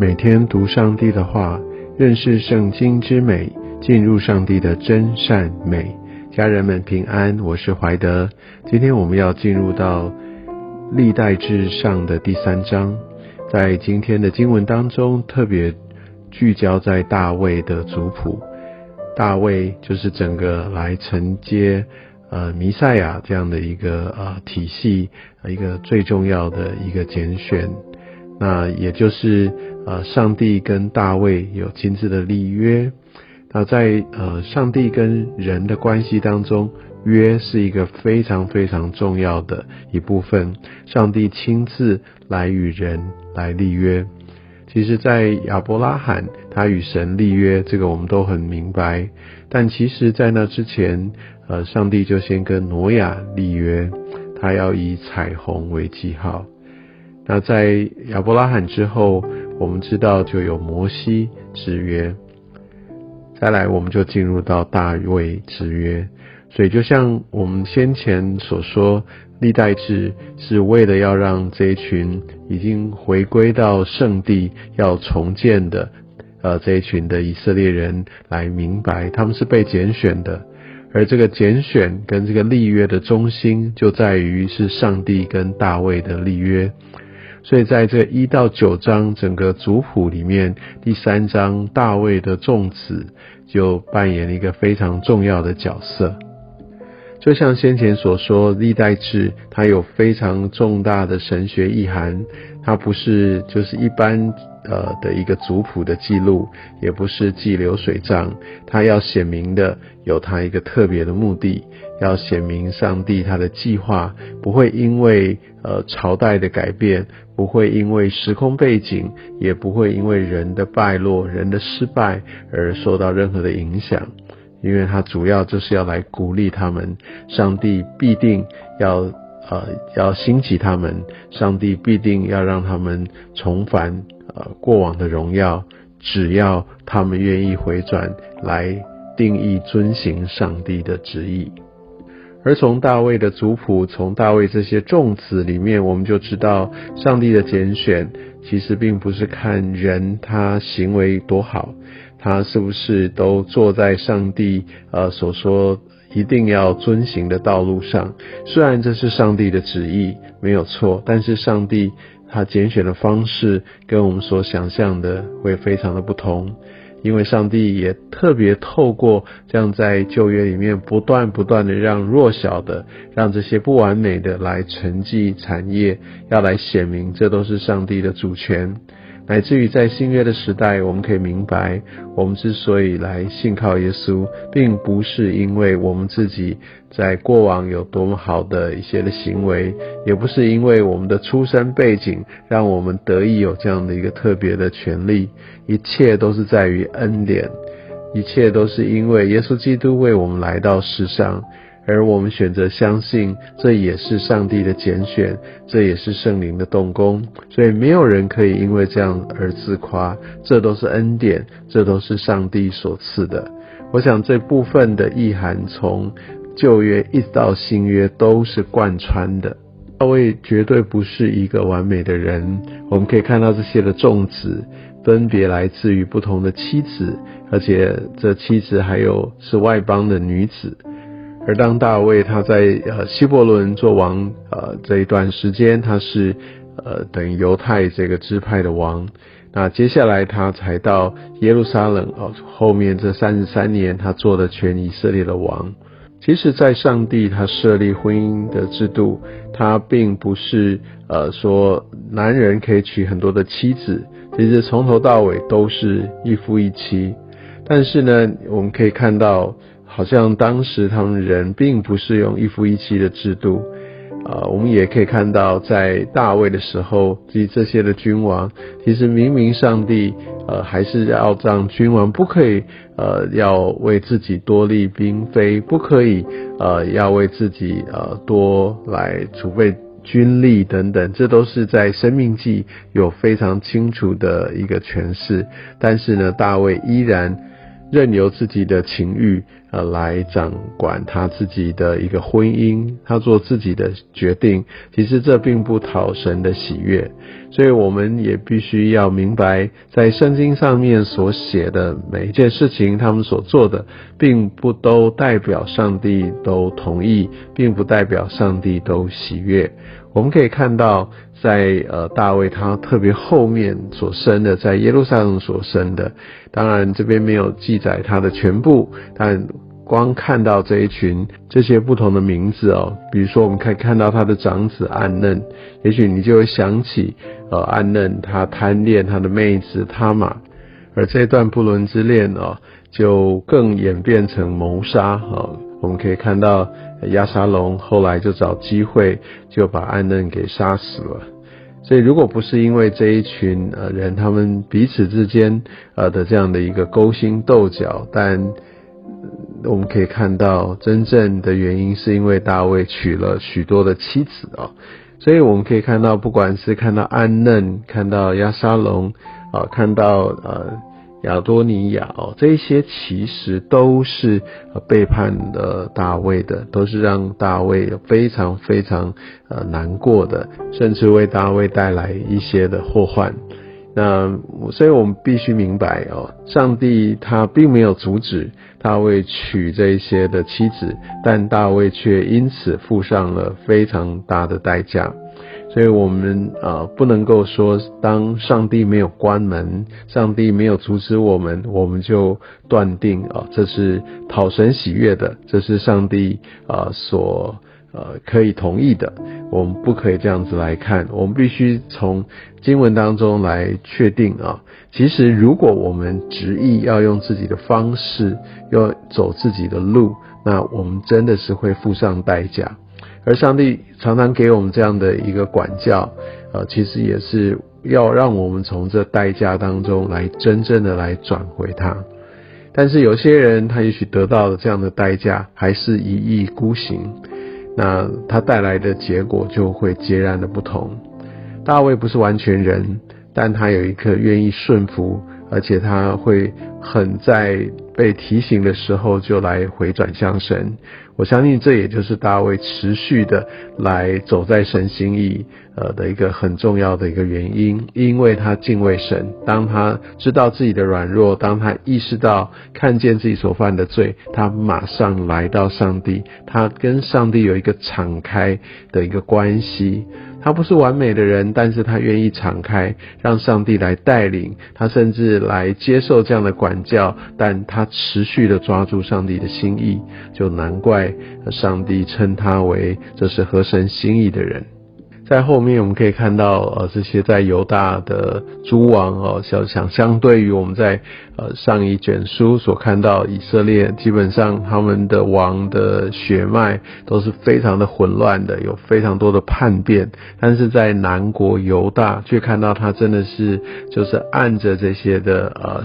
每天读上帝的话，认识圣经之美，进入上帝的真善美。家人们平安，我是怀德。今天我们要进入到历代志上的第三章，在今天的经文当中，特别聚焦在大卫的族谱。大卫就是整个来承接呃弥赛亚这样的一个呃体系，一个最重要的一个拣选。那也就是呃，上帝跟大卫有亲自的立约。那在呃，上帝跟人的关系当中，约是一个非常非常重要的一部分。上帝亲自来与人来立约。其实，在亚伯拉罕他与神立约，这个我们都很明白。但其实，在那之前，呃，上帝就先跟挪亚立约，他要以彩虹为记号。那在亚伯拉罕之后，我们知道就有摩西之约，再来我们就进入到大卫之约。所以就像我们先前所说，历代志是为了要让这一群已经回归到圣地要重建的，呃，这一群的以色列人来明白，他们是被拣选的，而这个拣选跟这个立约的中心就在于是上帝跟大卫的立约。所以在这一到九章整个族谱里面，第三章大卫的众子就扮演了一个非常重要的角色。就像先前所说，历代志它有非常重大的神学意涵，它不是就是一般呃的一个族谱的记录，也不是记流水账，它要显明的有它一个特别的目的，要显明上帝他的计划不会因为呃朝代的改变，不会因为时空背景，也不会因为人的败落、人的失败而受到任何的影响。因为他主要就是要来鼓励他们，上帝必定要呃要兴起他们，上帝必定要让他们重返呃过往的荣耀，只要他们愿意回转来定义遵行上帝的旨意。而从大卫的族谱，从大卫这些众子里面，我们就知道上帝的拣选其实并不是看人他行为多好。他是不是都坐在上帝呃所说一定要遵行的道路上？虽然这是上帝的旨意，没有错，但是上帝他拣选的方式跟我们所想象的会非常的不同。因为上帝也特别透过这样在旧约里面不断不断的让弱小的、让这些不完美的来承继产业，要来显明这都是上帝的主权。乃至于在新约的时代，我们可以明白，我们之所以来信靠耶稣，并不是因为我们自己在过往有多么好的一些的行为，也不是因为我们的出身背景让我们得以有这样的一个特别的权利，一切都是在于恩典，一切都是因为耶稣基督为我们来到世上。而我们选择相信，这也是上帝的拣选，这也是圣灵的动工，所以没有人可以因为这样而自夸，这都是恩典，这都是上帝所赐的。我想这部分的意涵，从旧约一直到新约都是贯穿的。大卫绝对不是一个完美的人，我们可以看到这些的种子分别来自于不同的妻子，而且这妻子还有是外邦的女子。而当大卫他在呃希伯伦做王呃这一段时间，他是呃等于犹太这个支派的王。那接下来他才到耶路撒冷哦，后面这三十三年他做的全以色列的王。其实，在上帝他设立婚姻的制度，他并不是呃说男人可以娶很多的妻子，其实从头到尾都是一夫一妻。但是呢，我们可以看到。好像当时他们人并不是用一夫一妻的制度，啊，我们也可以看到在大卫的时候，及这些的君王，其实明明上帝，呃，还是要让君王不可以，呃，要为自己多立嫔妃，不可以，呃，要为自己，呃，多来储备军力等等，这都是在生命记有非常清楚的一个诠释。但是呢，大卫依然。任由自己的情欲呃来掌管他自己的一个婚姻，他做自己的决定，其实这并不讨神的喜悦。所以我们也必须要明白，在圣经上面所写的每一件事情，他们所做的，并不都代表上帝都同意，并不代表上帝都喜悦。我们可以看到，在呃大卫他特别后面所生的，在耶路撒冷所生的，当然这边没有记载他的全部，但光看到这一群这些不同的名字哦，比如说我们可以看到他的长子暗嫩，也许你就会想起呃暗嫩他贪恋他的妹子他玛，而这段不伦之恋哦，就更演变成谋杀哦。我们可以看到亚沙龙后来就找机会就把安嫩给杀死了。所以如果不是因为这一群呃人他们彼此之间呃的这样的一个勾心斗角，但我们可以看到真正的原因是因为大卫娶了许多的妻子啊。所以我们可以看到，不管是看到安嫩，看到亚沙龙啊，看到呃。亚多尼亚哦，这些其实都是背叛了大卫的，都是让大卫非常非常呃难过的，甚至为大卫带来一些的祸患。那所以我们必须明白哦，上帝他并没有阻止大卫娶这些的妻子，但大卫却因此付上了非常大的代价。所以我们啊不能够说，当上帝没有关门，上帝没有阻止我们，我们就断定啊这是讨神喜悦的，这是上帝啊所呃可以同意的。我们不可以这样子来看，我们必须从经文当中来确定啊。其实如果我们执意要用自己的方式，要走自己的路，那我们真的是会付上代价。而上帝常常给我们这样的一个管教，呃，其实也是要让我们从这代价当中来真正的来转回他。但是有些人他也许得到了这样的代价，还是一意孤行，那他带来的结果就会截然的不同。大卫不是完全人，但他有一颗愿意顺服，而且他会很在被提醒的时候就来回转向神。我相信这也就是大卫持续的来走在神心意呃的一个很重要的一个原因，因为他敬畏神。当他知道自己的软弱，当他意识到看见自己所犯的罪，他马上来到上帝，他跟上帝有一个敞开的一个关系。他不是完美的人，但是他愿意敞开，让上帝来带领他，甚至来接受这样的管教，但他持续的抓住上帝的心意，就难怪上帝称他为这是合神心意的人。在后面我们可以看到，呃，这些在犹大的诸王哦，想想相对于我们在呃上一卷书所看到以色列，基本上他们的王的血脉都是非常的混乱的，有非常多的叛变，但是在南国犹大却看到他真的是就是按着这些的呃。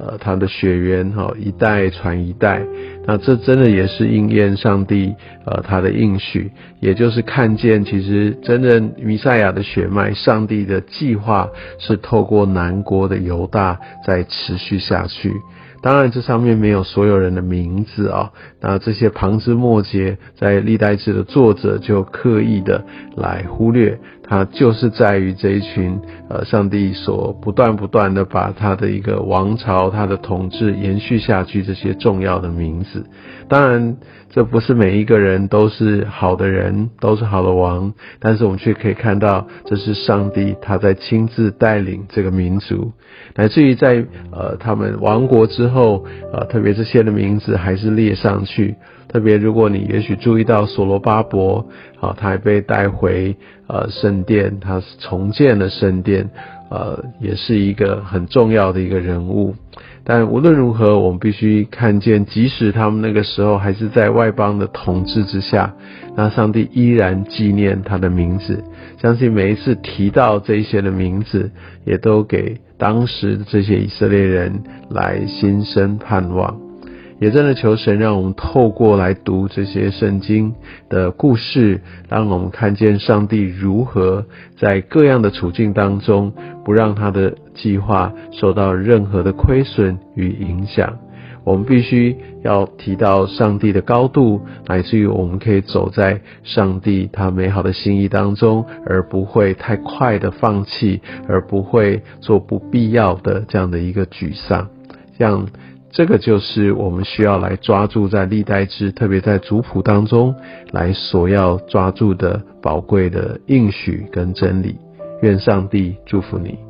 呃，他的血缘哈一代传一代，那这真的也是应验上帝呃他的应许，也就是看见其实真正弥赛亚的血脉，上帝的计划是透过南国的犹大在持续下去。当然，这上面没有所有人的名字啊。那这些旁枝末节，在历代志的作者就刻意的来忽略，它就是在于这一群呃，上帝所不断不断的把他的一个王朝、他的统治延续下去这些重要的名字。当然，这不是每一个人都是好的人，都是好的王，但是我们却可以看到，这是上帝他在亲自带领这个民族，乃至于在呃他们亡国之后，呃特别这些的名字还是列上去。特别如果你也许注意到所罗巴伯，好，他还被带回呃圣殿，他重建了圣殿，呃，也是一个很重要的一个人物。但无论如何，我们必须看见，即使他们那个时候还是在外邦的统治之下，那上帝依然纪念他的名字。相信每一次提到这些的名字，也都给当时这些以色列人来心生盼望。也真的求神，让我们透过来读这些圣经的故事，让我们看见上帝如何在各样的处境当中，不让他的计划受到任何的亏损与影响。我们必须要提到上帝的高度，乃至于我们可以走在上帝他美好的心意当中，而不会太快的放弃，而不会做不必要的这样的一个沮丧。这样，这个就是我们需要来抓住在历代志，特别在族谱当中来所要抓住的宝贵的应许跟真理。愿上帝祝福你。